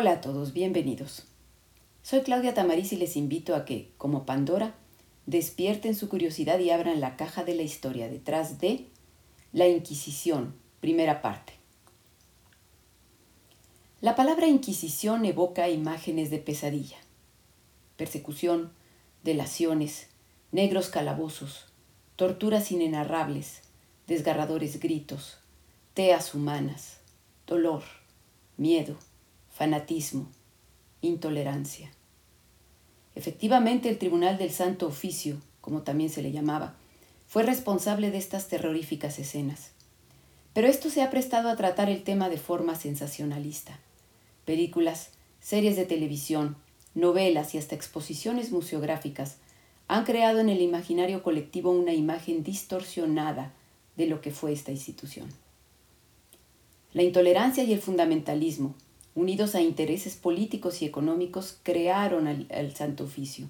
Hola a todos, bienvenidos. Soy Claudia Tamariz y les invito a que, como Pandora, despierten su curiosidad y abran la caja de la historia detrás de la Inquisición, primera parte. La palabra Inquisición evoca imágenes de pesadilla, persecución, delaciones, negros calabozos, torturas inenarrables, desgarradores gritos, teas humanas, dolor, miedo, fanatismo, intolerancia. Efectivamente, el Tribunal del Santo Oficio, como también se le llamaba, fue responsable de estas terroríficas escenas. Pero esto se ha prestado a tratar el tema de forma sensacionalista. Películas, series de televisión, novelas y hasta exposiciones museográficas han creado en el imaginario colectivo una imagen distorsionada de lo que fue esta institución. La intolerancia y el fundamentalismo, unidos a intereses políticos y económicos, crearon al, Santo Oficio,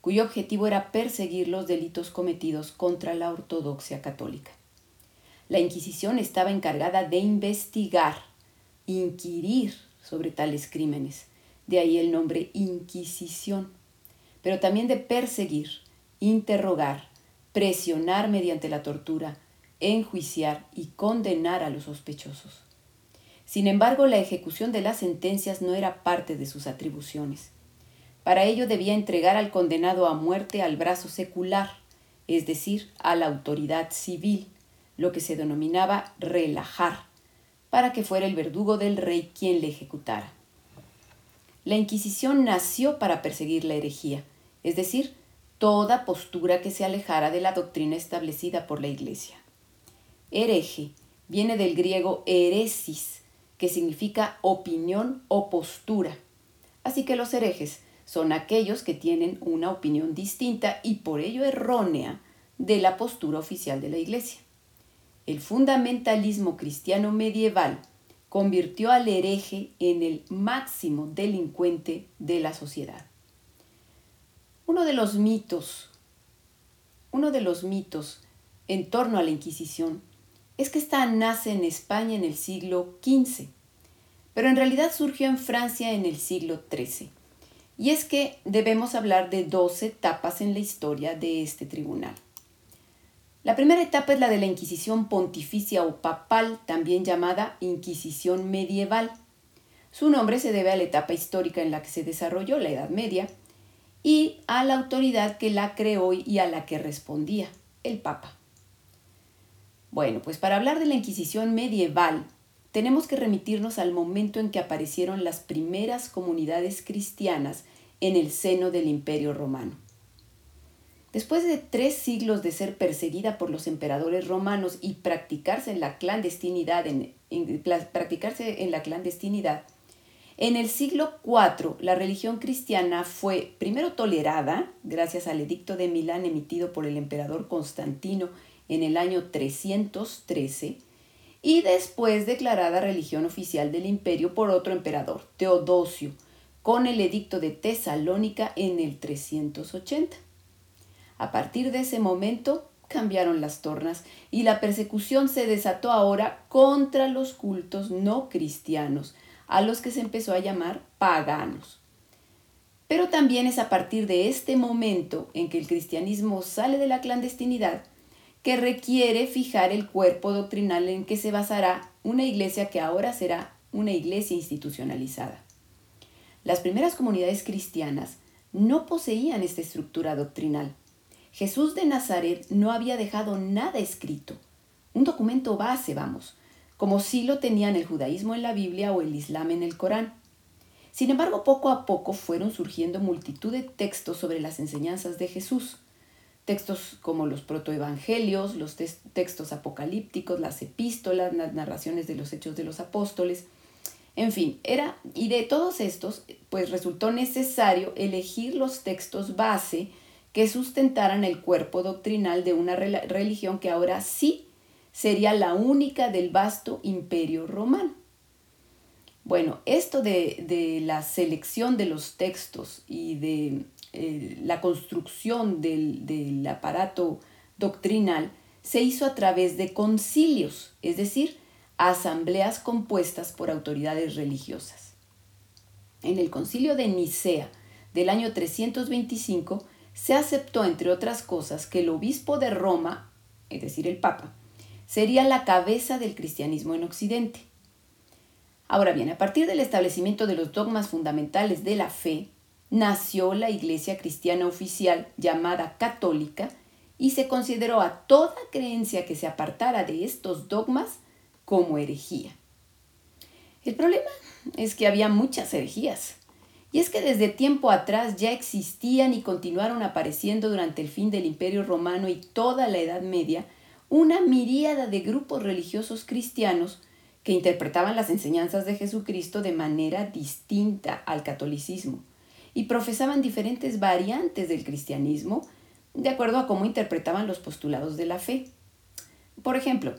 cuyo objetivo era perseguir los delitos cometidos contra la ortodoxia católica. La Inquisición estaba encargada de investigar, inquirir sobre tales crímenes, de ahí el nombre Inquisición pero también de perseguir, interrogar, presionar mediante la tortura, enjuiciar y condenar a los sospechosos. Sin embargo, la ejecución de las sentencias no era parte de sus atribuciones. Para ello debía entregar al condenado a muerte al brazo secular, es decir, a la autoridad civil, lo que se denominaba relajar, para que fuera el verdugo del rey quien le ejecutara. La Inquisición nació para perseguir la herejía, es decir, toda postura que se alejara de la doctrina establecida por la Iglesia. Hereje viene del griego heresis, que significa opinión o postura. Así que los herejes son aquellos que tienen una opinión distinta y por ello errónea de la postura oficial de la Iglesia. El fundamentalismo cristiano medieval convirtió al hereje en el máximo delincuente de la sociedad. Uno de los mitos, uno de los mitos en torno a la Inquisición es que esta nace en España en el siglo XV, pero en realidad surgió en Francia en el siglo XIII. Y es que debemos hablar de dos etapas en la historia de este tribunal. La primera etapa es la de la Inquisición pontificia o papal, también llamada Inquisición medieval. Su nombre se debe a la etapa histórica en la que se desarrolló la Edad Media, y a la autoridad que la creó y a la que respondía, el Papa. Bueno, pues para hablar de la Inquisición medieval, tenemos que remitirnos al momento en que aparecieron las primeras comunidades cristianas en el seno del Imperio Romano. Después de tres siglos de ser perseguida por los emperadores romanos y practicarse en la clandestinidad, en, practicarse en la clandestinidad, en el siglo IV, la religión cristiana fue primero tolerada, gracias al edicto de Milán emitido por el emperador Constantino en el año 313, y después declarada religión oficial del imperio por otro emperador, Teodosio, con el edicto de Tesalónica en el 380. A partir de ese momento cambiaron las tornas y la persecución se desató ahora contra los cultos no cristianos, a los que se empezó a llamar paganos. Pero también es a partir de este momento en que el cristianismo sale de la clandestinidad que requiere fijar el cuerpo doctrinal en que se basará una iglesia que ahora será una iglesia institucionalizada. Las primeras comunidades cristianas no poseían esta estructura doctrinal. Jesús de Nazaret no había dejado nada escrito, un documento base, vamos, como sí lo tenían el judaísmo en la Biblia o el Islam en el Corán. Sin embargo, poco a poco fueron surgiendo multitud de textos sobre las enseñanzas de Jesús. Textos como los protoevangelios, los textos apocalípticos, las epístolas, las narraciones de los hechos de los apóstoles. En fin, era, y de todos estos, pues resultó necesario elegir los textos base que sustentaran el cuerpo doctrinal de una religión que ahora sí sería la única del vasto imperio romano. Bueno, esto de, la selección de los textos y de eh, la construcción del, del aparato doctrinal se hizo a través de concilios, es decir, asambleas compuestas por autoridades religiosas. En el concilio de Nicea del año 325 se aceptó, entre otras cosas, que el obispo de Roma, es decir, el Papa, sería la cabeza del cristianismo en Occidente. Ahora bien, a partir del establecimiento de los dogmas fundamentales de la fe, nació la Iglesia Cristiana Oficial llamada Católica y se consideró a toda creencia que se apartara de estos dogmas como herejía. El problema es que había muchas herejías, y es que desde tiempo atrás ya existían y continuaron apareciendo durante el fin del Imperio Romano y toda la Edad Media una miríada de grupos religiosos cristianos que interpretaban las enseñanzas de Jesucristo de manera distinta al catolicismo y profesaban diferentes variantes del cristianismo de acuerdo a cómo interpretaban los postulados de la fe. Por ejemplo,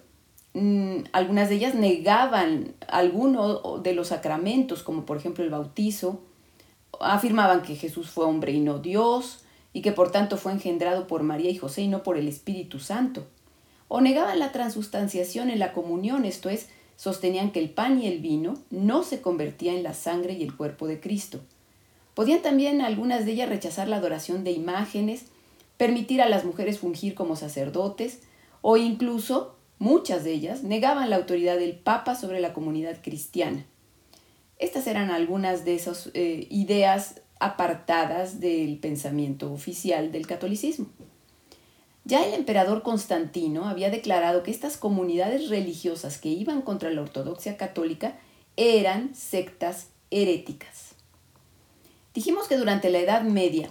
mm, algunas de ellas negaban alguno de los sacramentos, como por ejemplo el bautizo, afirmaban que Jesús fue hombre y no Dios, y que por tanto fue engendrado por María y José y no por el Espíritu Santo. O negaban la transustanciación en la comunión, esto es, sostenían que el pan y el vino no se convertían en la sangre y el cuerpo de Cristo. Podían también algunas de ellas rechazar la adoración de imágenes, permitir a las mujeres fungir como sacerdotes, o incluso muchas de ellas negaban la autoridad del Papa sobre la comunidad cristiana. Estas eran algunas de esas eh, ideas apartadas del pensamiento oficial del catolicismo. Ya el emperador Constantino había declarado que estas comunidades religiosas que iban contra la ortodoxia católica eran sectas heréticas. Dijimos que durante la Edad Media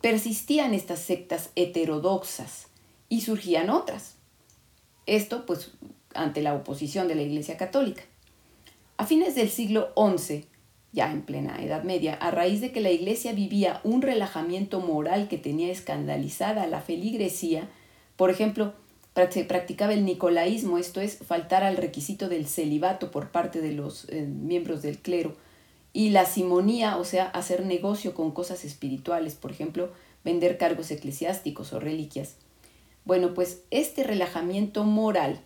persistían estas sectas heterodoxas y surgían otras. Esto pues ante la oposición de la Iglesia Católica. A fines del siglo XI, ya en plena Edad Media, a raíz de que la Iglesia vivía un relajamiento moral que tenía escandalizada a la feligresía, por ejemplo, se practicaba el nicolaísmo, esto es, faltar al requisito del celibato por parte de los eh, miembros del clero, y la simonía, o sea, hacer negocio con cosas espirituales, por ejemplo, vender cargos eclesiásticos o reliquias. Bueno, pues este relajamiento moral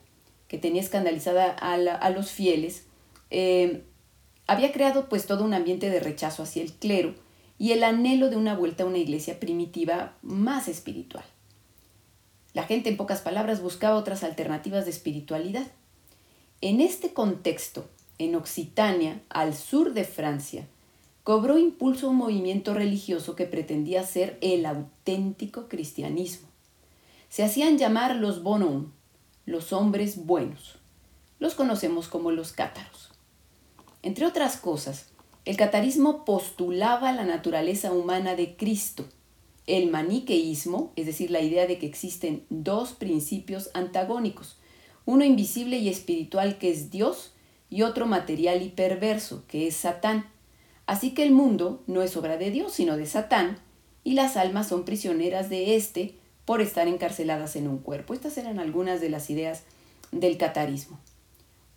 que tenía escandalizada a los fieles, eh, había creado pues todo un ambiente de rechazo hacia el clero y el anhelo de una vuelta a una iglesia primitiva más espiritual. La gente, en pocas palabras, buscaba otras alternativas de espiritualidad. En este contexto, en Occitania, al sur de Francia, cobró impulso un movimiento religioso que pretendía ser el auténtico cristianismo. Se hacían llamar los bonum, los hombres buenos. Los conocemos como los cátaros. Entre otras cosas, el catarismo postulaba la naturaleza humana de Cristo, el maniqueísmo, es decir, la idea de que existen dos principios antagónicos, uno invisible y espiritual que es Dios y otro material y perverso que es Satán. Así que el mundo no es obra de Dios, sino de Satán, y las almas son prisioneras de éste por estar encarceladas en un cuerpo. Estas eran algunas de las ideas del catarismo.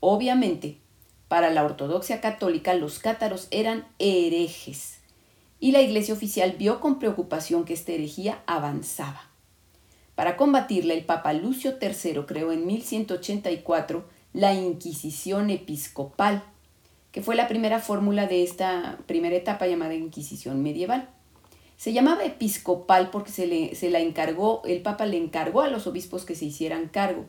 Obviamente, para la ortodoxia católica, los cátaros eran herejes y la iglesia oficial vio con preocupación que esta herejía avanzaba. Para combatirla, el Papa Lucio III creó en 1184 la Inquisición Episcopal, que fue la primera fórmula de esta primera etapa llamada Inquisición medieval. Se llamaba episcopal porque se, le, se la encargó, el Papa le encargó a los obispos que se hicieran cargo.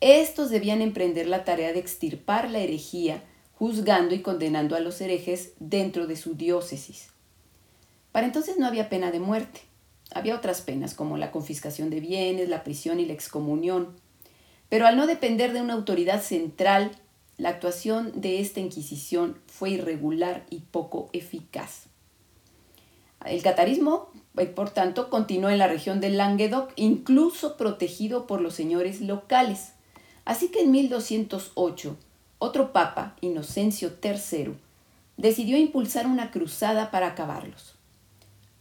Estos debían emprender la tarea de extirpar la herejía, juzgando y condenando a los herejes dentro de su diócesis. Para entonces no había pena de muerte. Había otras penas como la confiscación de bienes, la prisión y la excomunión. Pero al no depender de una autoridad central, la actuación de esta Inquisición fue irregular y poco eficaz. El catarismo, eh, por tanto, continuó en la región del Languedoc, incluso protegido por los señores locales. Así que en 1208, otro papa, Inocencio III, decidió impulsar una cruzada para acabarlos.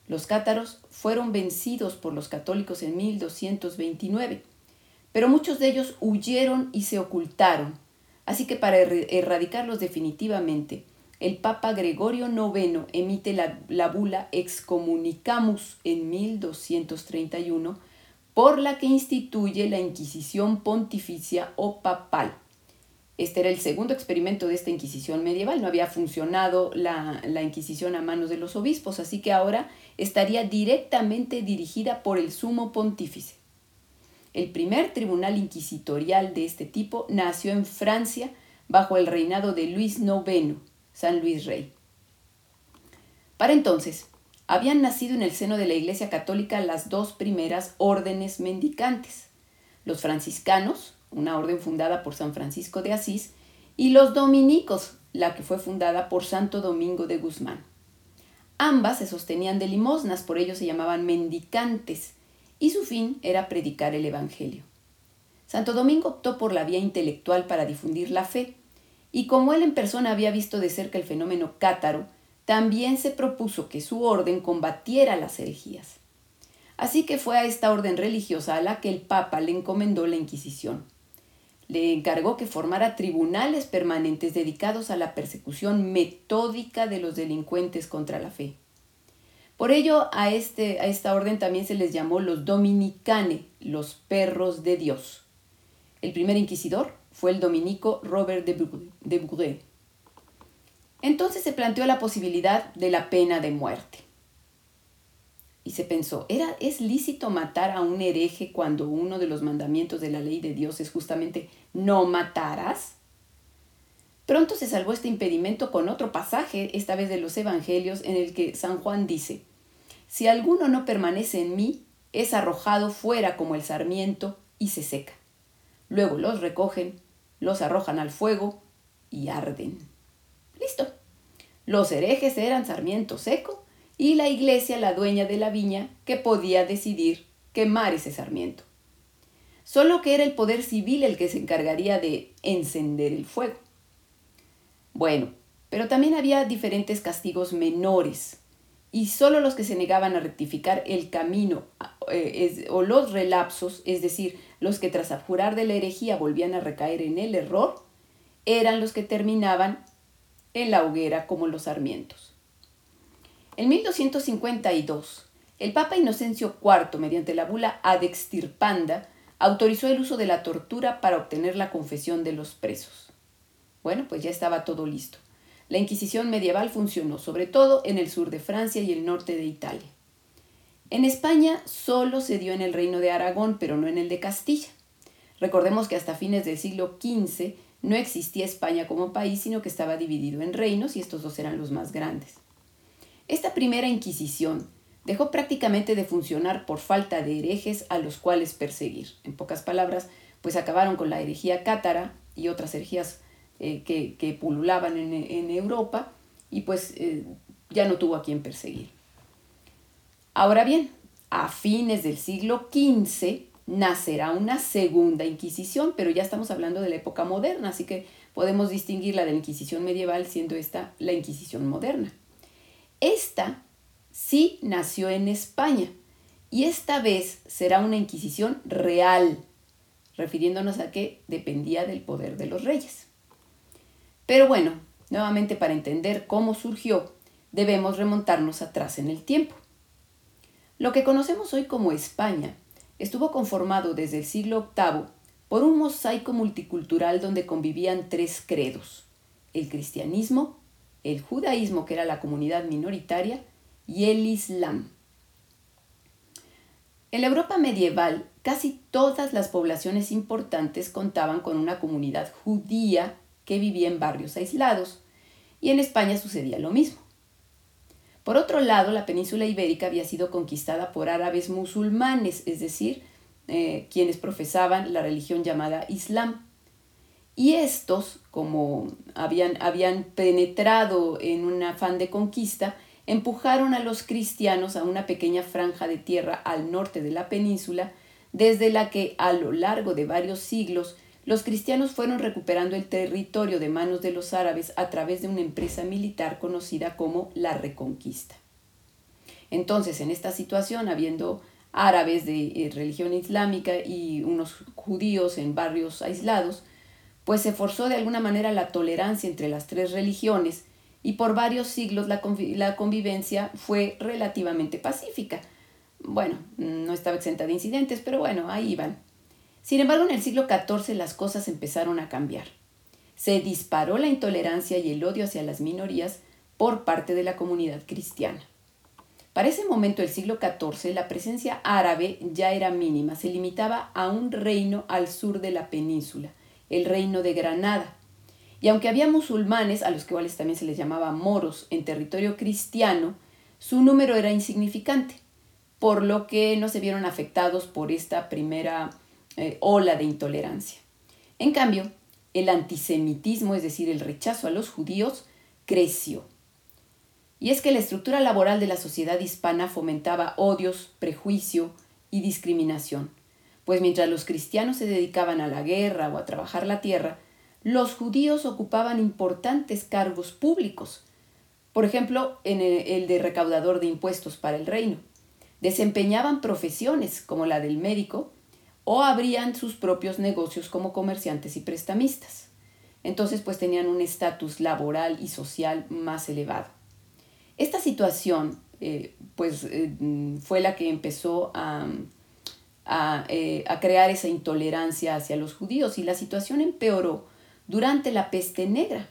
Los cátaros fueron vencidos por los católicos en 1229, pero muchos de ellos huyeron y se ocultaron, así que para erradicarlos definitivamente, el Papa Gregorio IX emite la, la bula Excommunicamus en 1231 por la que instituye la Inquisición pontificia o papal. Este era el segundo experimento de esta Inquisición medieval. No había funcionado la, la, Inquisición a manos de los obispos, así que ahora estaría directamente dirigida por el sumo pontífice. El primer tribunal inquisitorial de este tipo nació en Francia bajo el reinado de Luis IX, San Luis Rey. Para entonces, habían nacido en el seno de la Iglesia Católica las dos primeras órdenes mendicantes, los franciscanos, una orden fundada por San Francisco de Asís, y los dominicos, la que fue fundada por Santo Domingo de Guzmán. Ambas se sostenían de limosnas, por ello se llamaban mendicantes, y su fin era predicar el Evangelio. Santo Domingo optó por la vía intelectual para difundir la fe, y como él en persona había visto de cerca el fenómeno cátaro, también se propuso que su orden combatiera las herejías. Así que fue a esta orden religiosa a la que el Papa le encomendó la Inquisición. Le encargó que formara tribunales permanentes dedicados a la persecución metódica de los delincuentes contra la fe. Por ello, a, este, a esta orden también se les llamó los dominicane, los perros de Dios. El primer inquisidor fue el dominico Robert de Bourget. Entonces se planteó la posibilidad de la pena de muerte. Y se pensó, ¿era, ¿es lícito matar a un hereje cuando uno de los mandamientos de la ley de Dios es justamente no matarás? Pronto se salvó este impedimento con otro pasaje, esta vez de los Evangelios, en el que San Juan dice, Si alguno no permanece en mí, es arrojado fuera como el sarmiento y se seca. Luego los recogen, los arrojan al fuego y arden. Listo. Los herejes eran Sarmiento Seco y la iglesia la dueña de la viña que podía decidir quemar ese sarmiento. Solo que era el poder civil el que se encargaría de encender el fuego. Bueno, pero también había diferentes castigos menores y solo los que se negaban a rectificar el camino eh, o los relapsos, es decir, los que tras abjurar de la herejía volvían a recaer en el error, eran los que terminaban en la hoguera como los sarmientos. En 1252, el Papa Inocencio IV, mediante la bula Ad Extirpanda, autorizó el uso de la tortura para obtener la confesión de los presos. Bueno, pues ya estaba todo listo. La Inquisición medieval funcionó sobre todo en el sur de Francia y el norte de Italia. En España solo se dio en el reino de Aragón, pero no en el de Castilla. Recordemos que hasta fines del siglo XV no existía España como país, sino que estaba dividido en reinos y estos dos eran los más grandes. Esta primera Inquisición dejó prácticamente de funcionar por falta de herejes a los cuales perseguir. En pocas palabras, pues acabaron con la herejía cátara y otras herejías eh, que, pululaban en, Europa y pues eh, ya no tuvo a quien perseguir. Ahora bien, a fines del siglo XV, nacerá una segunda Inquisición, pero ya estamos hablando de la época moderna, así que podemos distinguir de la Inquisición medieval siendo esta la Inquisición moderna. Esta sí nació en España y esta vez será una Inquisición real, refiriéndonos a que dependía del poder de los reyes. Pero bueno, nuevamente para entender cómo surgió, debemos remontarnos atrás en el tiempo. Lo que conocemos hoy como España estuvo conformado desde el siglo VIII por un mosaico multicultural donde convivían tres credos, el cristianismo, el judaísmo, que era la comunidad minoritaria, y el islam. En la Europa medieval, casi todas las poblaciones importantes contaban con una comunidad judía que vivía en barrios aislados, y en España sucedía lo mismo. Por otro lado, la península ibérica había sido conquistada por árabes musulmanes, es decir, eh, quienes profesaban la religión llamada Islam. Y estos, como habían, habían penetrado en un afán de conquista, empujaron a los cristianos a una pequeña franja de tierra al norte de la península, desde la que a lo largo de varios siglos los cristianos fueron recuperando el territorio de manos de los árabes a través de una empresa militar conocida como la Reconquista. Entonces, en esta situación, habiendo árabes de eh, religión islámica y unos judíos en barrios aislados, pues se forzó de alguna manera la tolerancia entre las tres religiones y por varios siglos la, la convivencia fue relativamente pacífica. Bueno, no estaba exenta de incidentes, pero bueno, ahí iban. Sin embargo, en el siglo XIV las cosas empezaron a cambiar. se disparó la intolerancia y el odio hacia las minorías por parte de la comunidad cristiana. Para ese momento del siglo XIV, la presencia árabe ya era mínima, se limitaba a un reino al sur de la península, el reino de Granada. Y aunque había musulmanes, a los cuales también se les llamaba moros, en territorio cristiano, su número era insignificante, por lo que no se vieron afectados por esta primera eh, ola de intolerancia. En cambio, el antisemitismo, es decir, el rechazo a los judíos, creció. Y es que la estructura laboral de la sociedad hispana fomentaba odios, prejuicio y discriminación, pues mientras los cristianos se dedicaban a la guerra o a trabajar la tierra, los judíos ocupaban importantes cargos públicos, por ejemplo, en el de recaudador de impuestos para el reino. Desempeñaban profesiones como la del médico o abrían sus propios negocios como comerciantes y prestamistas. Entonces, pues tenían un estatus laboral y social más elevado. Esta situación, eh, pues, eh, fue la que empezó a, eh, a crear esa intolerancia hacia los judíos y la situación empeoró durante la peste negra,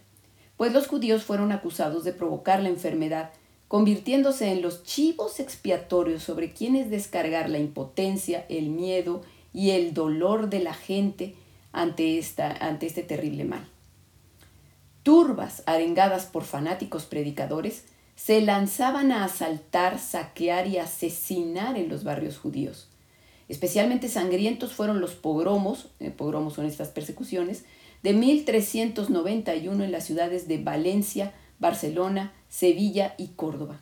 pues los judíos fueron acusados de provocar la enfermedad, convirtiéndose en los chivos expiatorios sobre quienes descargar la impotencia, el miedo y el dolor de la gente ante, esta, ante este terrible mal. Turbas arengadas por fanáticos predicadores se lanzaban a asaltar, saquear y asesinar en los barrios judíos. Especialmente sangrientos fueron los pogromos, eh, pogromos son estas persecuciones, de 1391 en las ciudades de Valencia, Barcelona, Sevilla y Córdoba.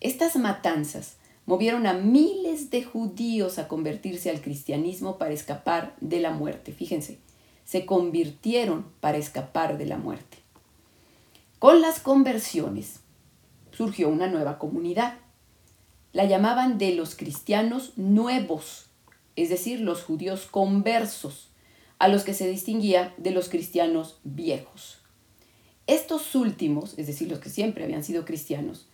Estas matanzas movieron a miles de judíos a convertirse al cristianismo para escapar de la muerte. Fíjense, se convirtieron para escapar de la muerte. Con las conversiones surgió una nueva comunidad. La llamaban de los cristianos nuevos, es decir, los judíos conversos, a los que se distinguía de los cristianos viejos. Estos últimos, es decir, los que siempre habían sido cristianos,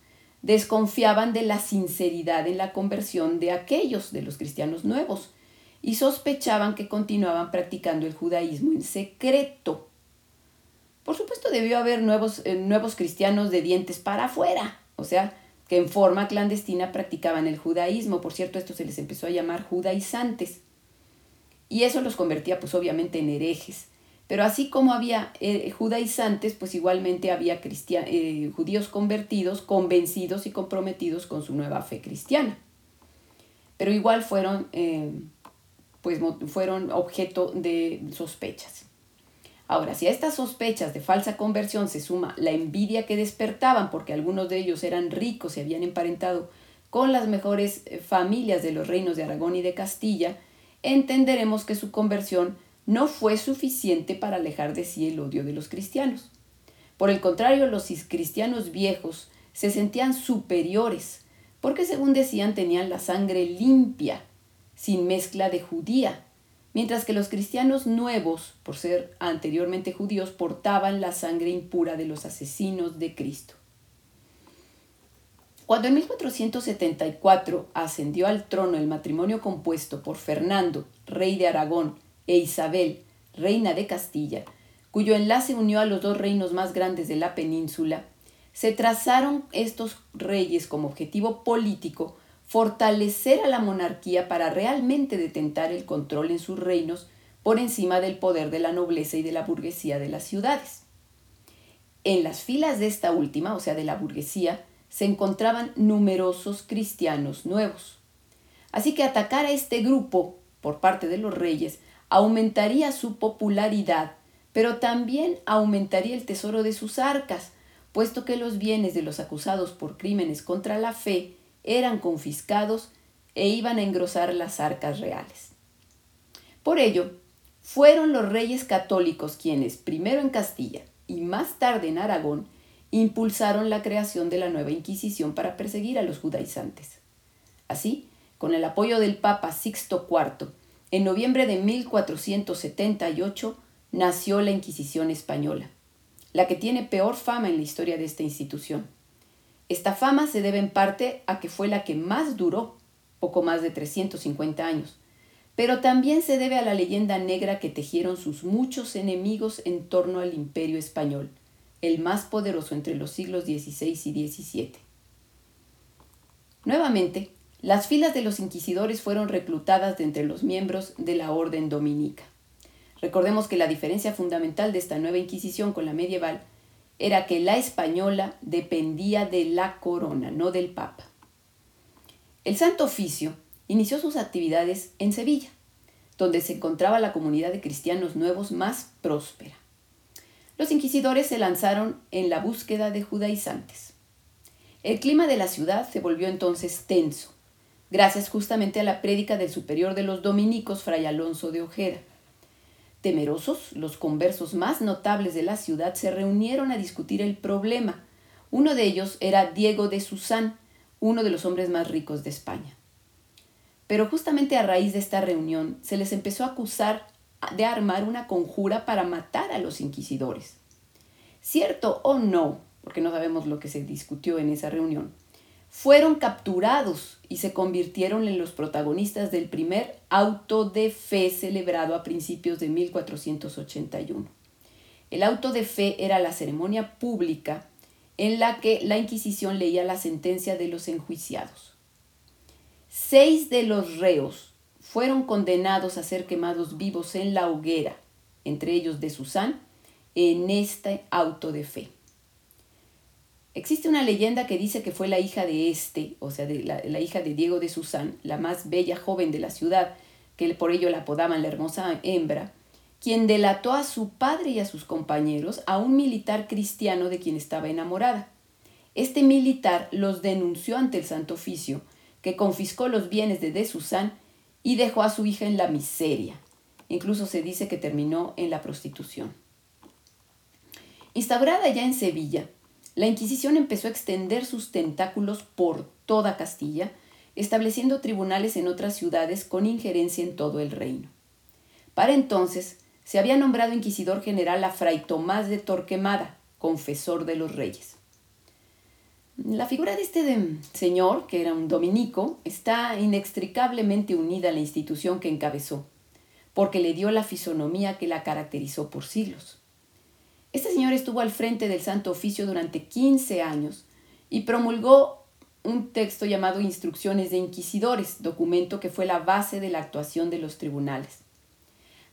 desconfiaban de la sinceridad en la conversión de aquellos de los cristianos nuevos y sospechaban que continuaban practicando el judaísmo en secreto. Por supuesto debió haber nuevos, eh, nuevos cristianos de dientes para afuera, o sea, que en forma clandestina practicaban el judaísmo. Por cierto, esto se les empezó a llamar judaizantes. Y eso los convertía pues obviamente en herejes. Pero así como había eh, judaizantes, pues igualmente había eh, judíos convertidos, convencidos y comprometidos con su nueva fe cristiana. Pero igual fueron, eh, pues, fueron objeto de sospechas. Ahora, si a estas sospechas de falsa conversión se suma la envidia que despertaban porque algunos de ellos eran ricos y habían emparentado con las mejores familias de los reinos de Aragón y de Castilla, entenderemos que su conversión no fue suficiente para alejar de sí el odio de los cristianos. Por el contrario, los cristianos viejos se sentían superiores, porque según decían tenían la sangre limpia, sin mezcla de judía, mientras que los cristianos nuevos, por ser anteriormente judíos, portaban la sangre impura de los asesinos de Cristo. Cuando en 1474 ascendió al trono el matrimonio compuesto por Fernando, rey de Aragón, e Isabel, reina de Castilla, cuyo enlace unió a los dos reinos más grandes de la península, se trazaron estos reyes como objetivo político fortalecer a la monarquía para realmente detentar el control en sus reinos por encima del poder de la nobleza y de la burguesía de las ciudades. En las filas de esta última, o sea, de la burguesía, se encontraban numerosos cristianos nuevos. Así que atacar a este grupo por parte de los reyes aumentaría su popularidad, pero también aumentaría el tesoro de sus arcas, puesto que los bienes de los acusados por crímenes contra la fe eran confiscados e iban a engrosar las arcas reales. Por ello, fueron los reyes católicos quienes, primero en Castilla y más tarde en Aragón, impulsaron la creación de la nueva Inquisición para perseguir a los judaizantes. Así, con el apoyo del Papa Sixto IV en noviembre de 1478 nació la Inquisición española, la que tiene peor fama en la historia de esta institución. Esta fama se debe en parte a que fue la que más duró, poco más de 350 años, pero también se debe a la leyenda negra que tejieron sus muchos enemigos en torno al imperio español, el más poderoso entre los siglos XVI y XVII. Nuevamente, las filas de los inquisidores fueron reclutadas de entre los miembros de la orden dominica. Recordemos que la diferencia fundamental de esta nueva Inquisición con la medieval era que la española dependía de la corona, no del Papa. El Santo Oficio inició sus actividades en Sevilla, donde se encontraba la comunidad de cristianos nuevos más próspera. Los inquisidores se lanzaron en la búsqueda de judaizantes. El clima de la ciudad se volvió entonces tenso, gracias justamente a la prédica del superior de los dominicos, Fray Alonso de Ojeda, Temerosos, los conversos más notables de la ciudad se reunieron a discutir el problema. Uno de ellos era Diego de Susán, uno de los hombres más ricos de España. Pero justamente a raíz de esta reunión se les empezó a acusar de armar una conjura para matar a los inquisidores. Cierto o no, porque no sabemos lo que se discutió en esa reunión, fueron capturados y se convirtieron en los protagonistas del primer auto de fe celebrado a principios de 1481. El auto de fe era la ceremonia pública en la que la Inquisición leía la sentencia de los enjuiciados. Seis de los reos fueron condenados a ser quemados vivos en la hoguera, entre ellos de Susán, en este auto de fe. Existe una leyenda que dice que fue la hija de este, o sea, de la, hija de Diego de Susán, la más bella joven de la ciudad, que por ello la apodaban la hermosa hembra, quien delató a su padre y a sus compañeros a un militar cristiano de quien estaba enamorada. Este militar los denunció ante el Santo Oficio, que confiscó los bienes de De Susán y dejó a su hija en la miseria. Incluso se dice que terminó en la prostitución. Instaurada ya en Sevilla, la Inquisición empezó a extender sus tentáculos por toda Castilla, estableciendo tribunales en otras ciudades con injerencia en todo el reino. Para entonces se había nombrado inquisidor general a Fray Tomás de Torquemada, confesor de los reyes. La figura de este señor, que era un dominico, está inextricablemente unida a la institución que encabezó, porque le dio la fisonomía que la caracterizó por siglos. Este señor estuvo al frente del Santo Oficio durante 15 años y promulgó un texto llamado Instrucciones de Inquisidores, documento que fue la base de la actuación de los tribunales.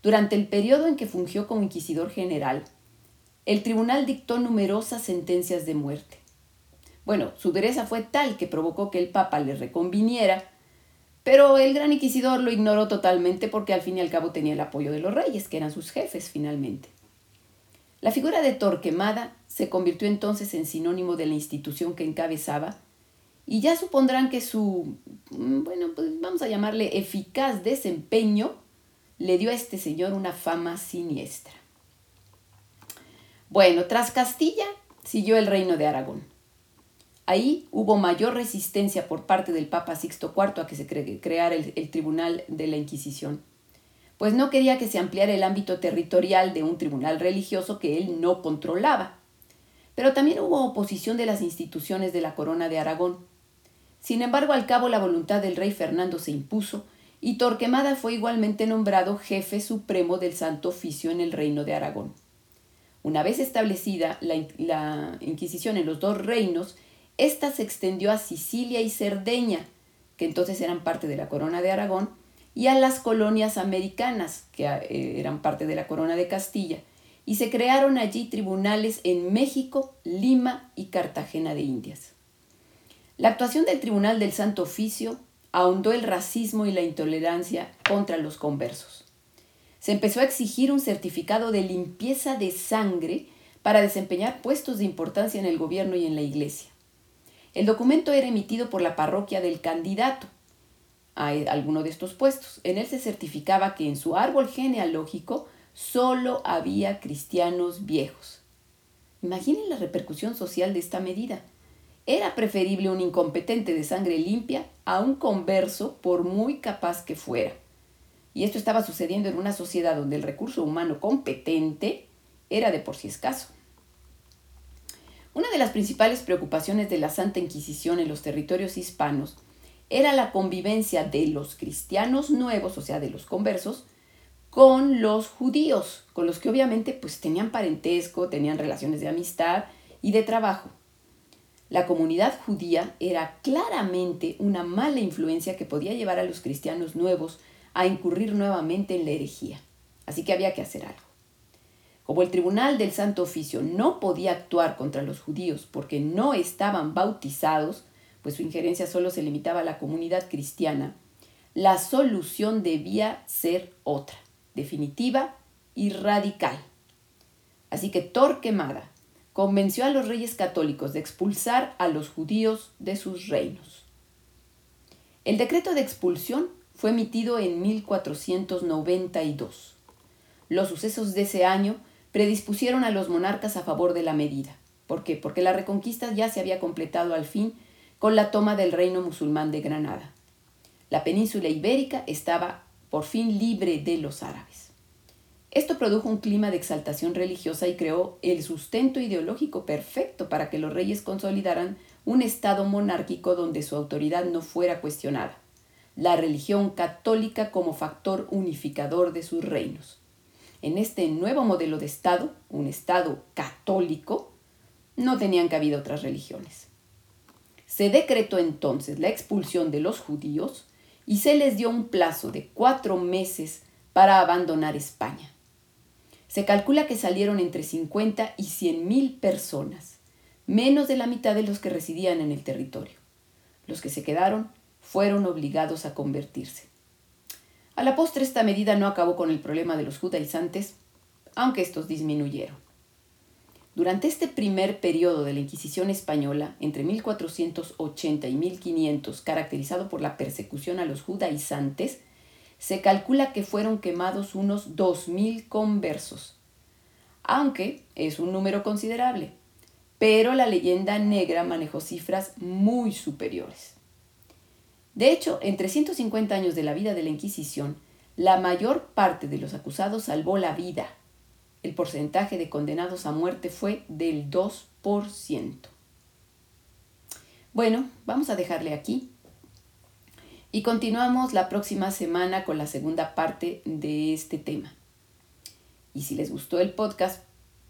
Durante el periodo en que fungió como inquisidor general, el tribunal dictó numerosas sentencias de muerte. Bueno, su dureza fue tal que provocó que el Papa le reconviniera, pero el gran inquisidor lo ignoró totalmente porque al fin y al cabo tenía el apoyo de los reyes, que eran sus jefes finalmente. La figura de Torquemada se convirtió entonces en sinónimo de la institución que encabezaba y ya supondrán que su, mm, bueno, pues vamos a llamarle eficaz desempeño, le dio a este señor una fama siniestra. Bueno, tras Castilla siguió el reino de Aragón. Ahí hubo mayor resistencia por parte del Papa Sixto IV a que se creara el, el Tribunal de la Inquisición pues no quería que se ampliara el ámbito territorial de un tribunal religioso que él no controlaba. Pero también hubo oposición de las instituciones de la corona de Aragón. Sin embargo, al cabo la voluntad del rey Fernando se impuso y Torquemada fue igualmente nombrado jefe supremo del Santo Oficio en el reino de Aragón. Una vez establecida la, la Inquisición en los dos reinos, ésta se extendió a Sicilia y Cerdeña, que entonces eran parte de la corona de Aragón, y a las colonias americanas, que eh, eran parte de la corona de Castilla, y se crearon allí tribunales en México, Lima y Cartagena de Indias. La actuación del Tribunal del Santo Oficio ahondó el racismo y la intolerancia contra los conversos. Se empezó a exigir un certificado de limpieza de sangre para desempeñar puestos de importancia en el gobierno y en la iglesia. El documento era emitido por la parroquia del candidato, a alguno de estos puestos. En él se certificaba que en su árbol genealógico solo había cristianos viejos. Imaginen la repercusión social de esta medida. Era preferible un incompetente de sangre limpia a un converso por muy capaz que fuera. Y esto estaba sucediendo en una sociedad donde el recurso humano competente era de por sí escaso. Una de las principales preocupaciones de la Santa Inquisición en los territorios hispanos era la convivencia de los cristianos nuevos, o sea, de los conversos, con los judíos, con los que obviamente pues tenían parentesco, tenían relaciones de amistad y de trabajo. La comunidad judía era claramente una mala influencia que podía llevar a los cristianos nuevos a incurrir nuevamente en la herejía. Así que había que hacer algo. Como el tribunal del Santo Oficio no podía actuar contra los judíos porque no estaban bautizados, pues su injerencia solo se limitaba a la comunidad cristiana, la solución debía ser otra, definitiva y radical. Así que Torquemada convenció a los reyes católicos de expulsar a los judíos de sus reinos. El decreto de expulsión fue emitido en 1492. Los sucesos de ese año predispusieron a los monarcas a favor de la medida. ¿Por qué? Porque la reconquista ya se había completado al fin con la toma del reino musulmán de Granada. La península ibérica estaba por fin libre de los árabes. Esto produjo un clima de exaltación religiosa y creó el sustento ideológico perfecto para que los reyes consolidaran un estado monárquico donde su autoridad no fuera cuestionada, la religión católica como factor unificador de sus reinos. En este nuevo modelo de Estado, un Estado católico, no tenían cabida otras religiones. Se decretó entonces la expulsión de los judíos y se les dio un plazo de cuatro meses para abandonar España. Se calcula que salieron entre 50 y 100 mil personas, menos de la mitad de los que residían en el territorio. Los que se quedaron fueron obligados a convertirse. A la postre esta medida no acabó con el problema de los judaizantes, aunque estos disminuyeron. Durante este primer periodo de la Inquisición española, entre 1480 y 1500, caracterizado por la persecución a los judaizantes, se calcula que fueron quemados unos 2.000 conversos, aunque es un número considerable, pero la leyenda negra manejó cifras muy superiores. De hecho, en 350 años de la vida de la Inquisición, la mayor parte de los acusados salvó la vida. El porcentaje de condenados a muerte fue del 2%. Bueno, vamos a dejarle aquí. Y continuamos la próxima semana con la segunda parte de este tema. Y si les gustó el podcast,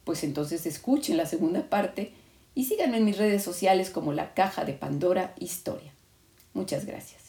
pues entonces escuchen la segunda parte y síganme en mis redes sociales como la Caja de Pandora Historia. Muchas gracias.